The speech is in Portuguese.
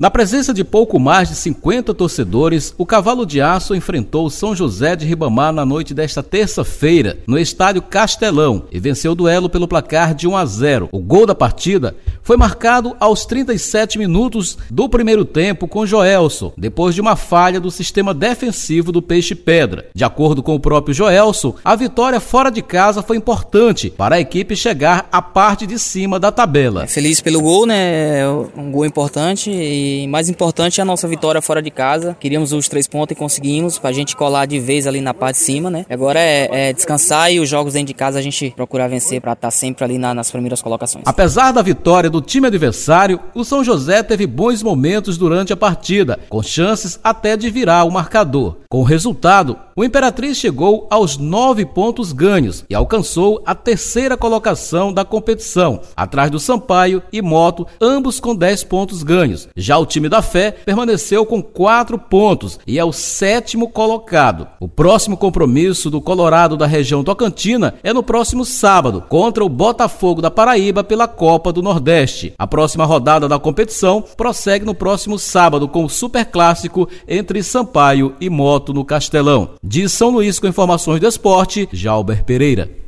Na presença de pouco mais de 50 torcedores, o Cavalo de Aço enfrentou o São José de Ribamar na noite desta terça-feira, no estádio Castelão, e venceu o duelo pelo placar de 1 a 0. O gol da partida foi marcado aos 37 minutos do primeiro tempo com Joelson, depois de uma falha do sistema defensivo do Peixe Pedra. De acordo com o próprio Joelson, a vitória fora de casa foi importante para a equipe chegar à parte de cima da tabela. Feliz pelo gol, né? Um gol importante e mais importante é a nossa vitória fora de casa. Queríamos os três pontos e conseguimos pra gente colar de vez ali na parte de cima, né? Agora é, é descansar e os jogos dentro de casa a gente procurar vencer para estar tá sempre ali na, nas primeiras colocações. Apesar da vitória do time adversário, o São José teve bons momentos durante a partida, com chances até de virar o marcador. Com o resultado, o Imperatriz chegou aos nove pontos ganhos e alcançou a terceira colocação da competição, atrás do Sampaio e Moto, ambos com dez pontos ganhos. Já o time da Fé permaneceu com quatro pontos e é o sétimo colocado. O próximo compromisso do Colorado da região Tocantina é no próximo sábado, contra o Botafogo da Paraíba pela Copa do Nordeste. A próxima rodada da competição prossegue no próximo sábado com o Super Clássico entre Sampaio e Moto no Castelão. De São Luís com informações do esporte, Jalber Pereira.